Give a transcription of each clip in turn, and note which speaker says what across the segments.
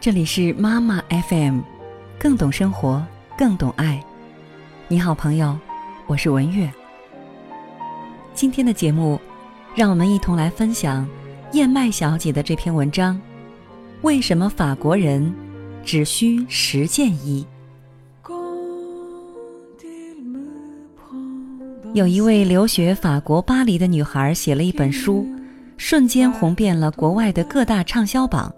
Speaker 1: 这里是妈妈 FM，更懂生活，更懂爱。你好，朋友，我是文月。今天的节目，让我们一同来分享燕麦小姐的这篇文章：为什么法国人只需十件衣？有一位留学法国巴黎的女孩写了一本书，瞬间红遍了国外的各大畅销榜。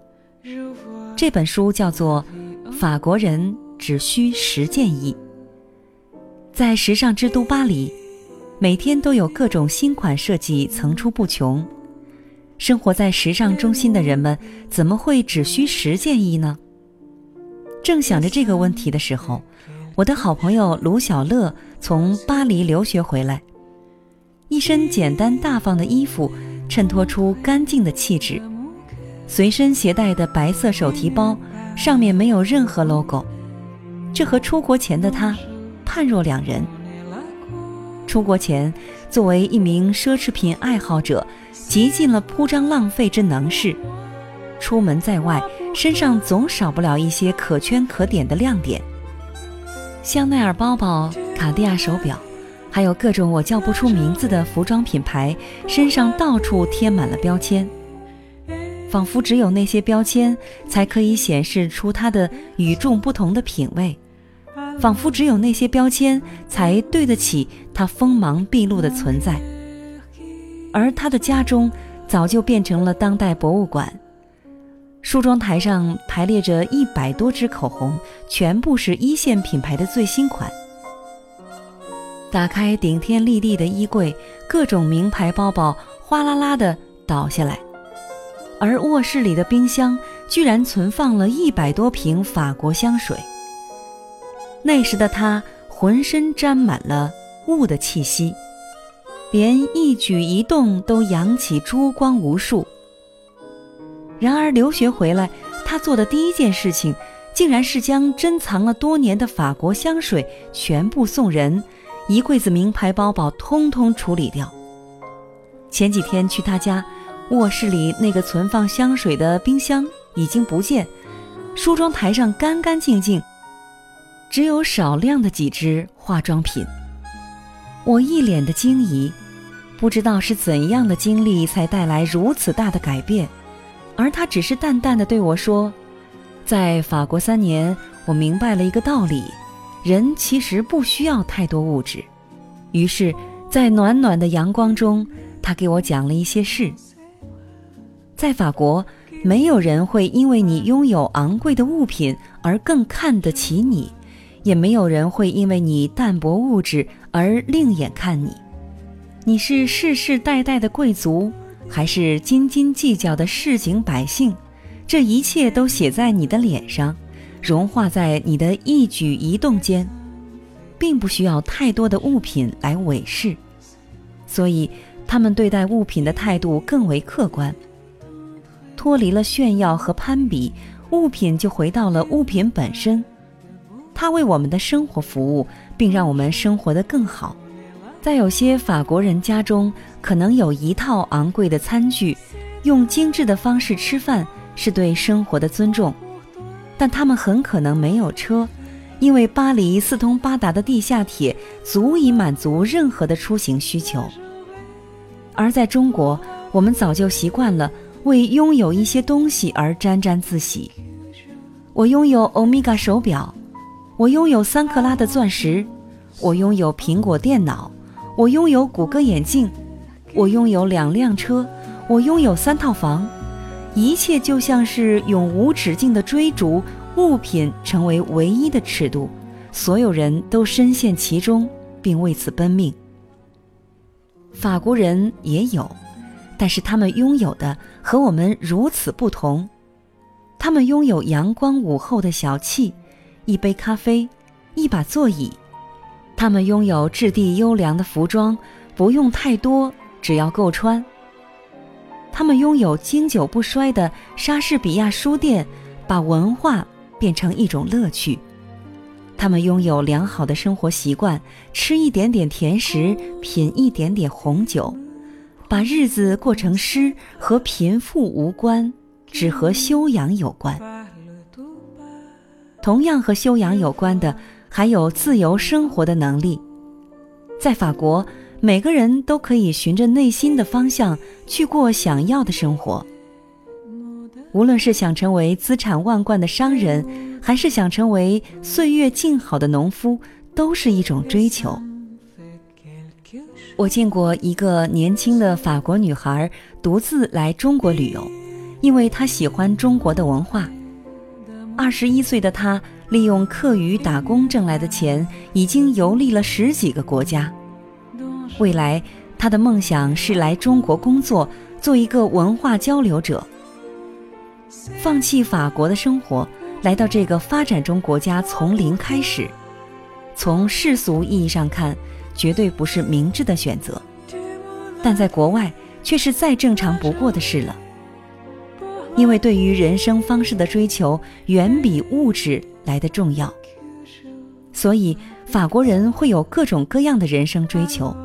Speaker 1: 这本书叫做《法国人只需十件衣》。在时尚之都巴黎，每天都有各种新款设计层出不穷。生活在时尚中心的人们，怎么会只需十件衣呢？正想着这个问题的时候，我的好朋友卢小乐从巴黎留学回来，一身简单大方的衣服，衬托出干净的气质。随身携带的白色手提包，上面没有任何 logo，这和出国前的他判若两人。出国前，作为一名奢侈品爱好者，极尽了铺张浪费之能事。出门在外，身上总少不了一些可圈可点的亮点：香奈儿包包、卡地亚手表，还有各种我叫不出名字的服装品牌，身上到处贴满了标签。仿佛只有那些标签才可以显示出他的与众不同的品味，仿佛只有那些标签才对得起他锋芒毕露的存在。而他的家中早就变成了当代博物馆，梳妆台上排列着一百多支口红，全部是一线品牌的最新款。打开顶天立地的衣柜，各种名牌包包哗啦啦的倒下来。而卧室里的冰箱居然存放了一百多瓶法国香水。那时的他浑身沾满了雾的气息，连一举一动都扬起珠光无数。然而留学回来，他做的第一件事情，竟然是将珍藏了多年的法国香水全部送人，一柜子名牌包包通通处理掉。前几天去他家。卧室里那个存放香水的冰箱已经不见，梳妆台上干干净净，只有少量的几支化妆品。我一脸的惊疑，不知道是怎样的经历才带来如此大的改变，而他只是淡淡的对我说：“在法国三年，我明白了一个道理，人其实不需要太多物质。”于是，在暖暖的阳光中，他给我讲了一些事。在法国，没有人会因为你拥有昂贵的物品而更看得起你，也没有人会因为你淡泊物质而另眼看你。你是世世代代的贵族，还是斤斤计较的市井百姓，这一切都写在你的脸上，融化在你的一举一动间，并不需要太多的物品来伪饰。所以，他们对待物品的态度更为客观。脱离了炫耀和攀比，物品就回到了物品本身。它为我们的生活服务，并让我们生活得更好。在有些法国人家中，可能有一套昂贵的餐具，用精致的方式吃饭是对生活的尊重。但他们很可能没有车，因为巴黎四通八达的地下铁足以满足任何的出行需求。而在中国，我们早就习惯了。为拥有一些东西而沾沾自喜。我拥有欧米伽手表，我拥有三克拉的钻石，我拥有苹果电脑，我拥有谷歌眼镜，我拥有两辆车，我拥有三套房。一切就像是永无止境的追逐，物品成为唯一的尺度，所有人都深陷其中，并为此奔命。法国人也有。但是他们拥有的和我们如此不同，他们拥有阳光午后的小憩，一杯咖啡，一把座椅；他们拥有质地优良的服装，不用太多，只要够穿；他们拥有经久不衰的莎士比亚书店，把文化变成一种乐趣；他们拥有良好的生活习惯，吃一点点甜食，品一点点红酒。把日子过成诗，和贫富无关，只和修养有关。同样和修养有关的，还有自由生活的能力。在法国，每个人都可以循着内心的方向去过想要的生活。无论是想成为资产万贯的商人，还是想成为岁月静好的农夫，都是一种追求。我见过一个年轻的法国女孩独自来中国旅游，因为她喜欢中国的文化。二十一岁的她，利用课余打工挣来的钱，已经游历了十几个国家。未来，他的梦想是来中国工作，做一个文化交流者。放弃法国的生活，来到这个发展中国家从零开始，从世俗意义上看，绝对不是明智的选择，但在国外却是再正常不过的事了。因为对于人生方式的追求远比物质来的重要，所以法国人会有各种各样的人生追求，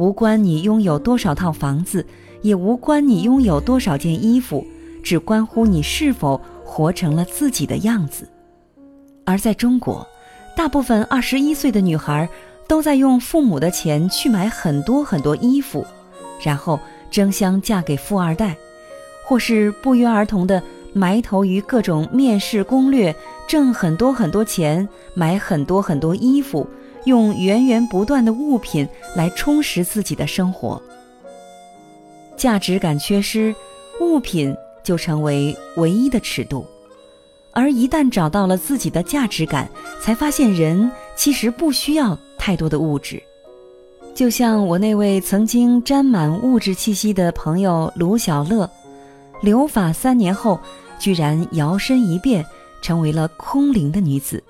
Speaker 1: 无关你拥有多少套房子，也无关你拥有多少件衣服，只关乎你是否活成了自己的样子。而在中国，大部分二十一岁的女孩都在用父母的钱去买很多很多衣服，然后争相嫁给富二代。或是不约而同地埋头于各种面试攻略，挣很多很多钱，买很多很多衣服，用源源不断的物品来充实自己的生活。价值感缺失，物品就成为唯一的尺度。而一旦找到了自己的价值感，才发现人其实不需要太多的物质。就像我那位曾经沾满物质气息的朋友卢小乐。留法三年后，居然摇身一变成为了空灵的女子，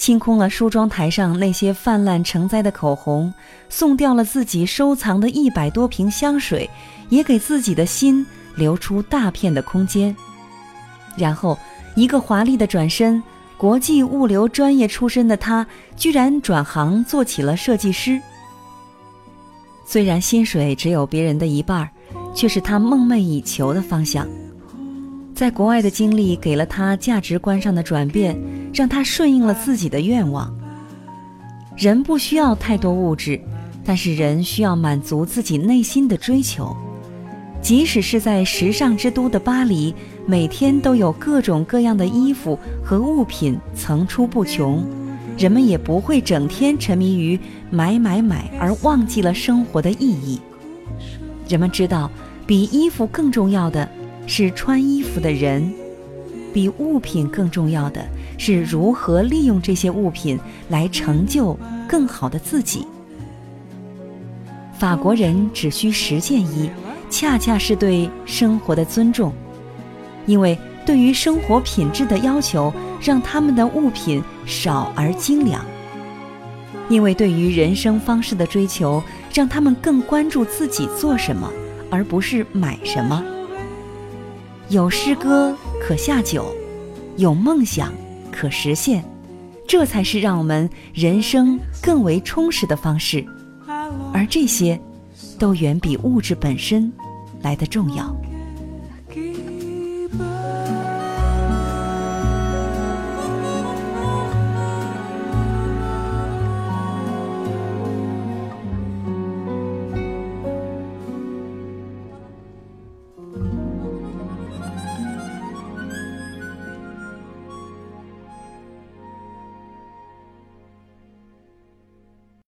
Speaker 1: 清空了梳妆台上那些泛滥成灾的口红，送掉了自己收藏的一百多瓶香水，也给自己的心留出大片的空间。然后，一个华丽的转身，国际物流专业出身的他，居然转行做起了设计师。虽然薪水只有别人的一半。却是他梦寐以求的方向。在国外的经历给了他价值观上的转变，让他顺应了自己的愿望。人不需要太多物质，但是人需要满足自己内心的追求。即使是在时尚之都的巴黎，每天都有各种各样的衣服和物品层出不穷，人们也不会整天沉迷于买买买而忘记了生活的意义。人们知道，比衣服更重要的是穿衣服的人，比物品更重要的是如何利用这些物品来成就更好的自己。法国人只需十件衣，恰恰是对生活的尊重，因为对于生活品质的要求，让他们的物品少而精良。因为对于人生方式的追求，让他们更关注自己做什么，而不是买什么。有诗歌可下酒，有梦想可实现，这才是让我们人生更为充实的方式。而这些，都远比物质本身来的重要。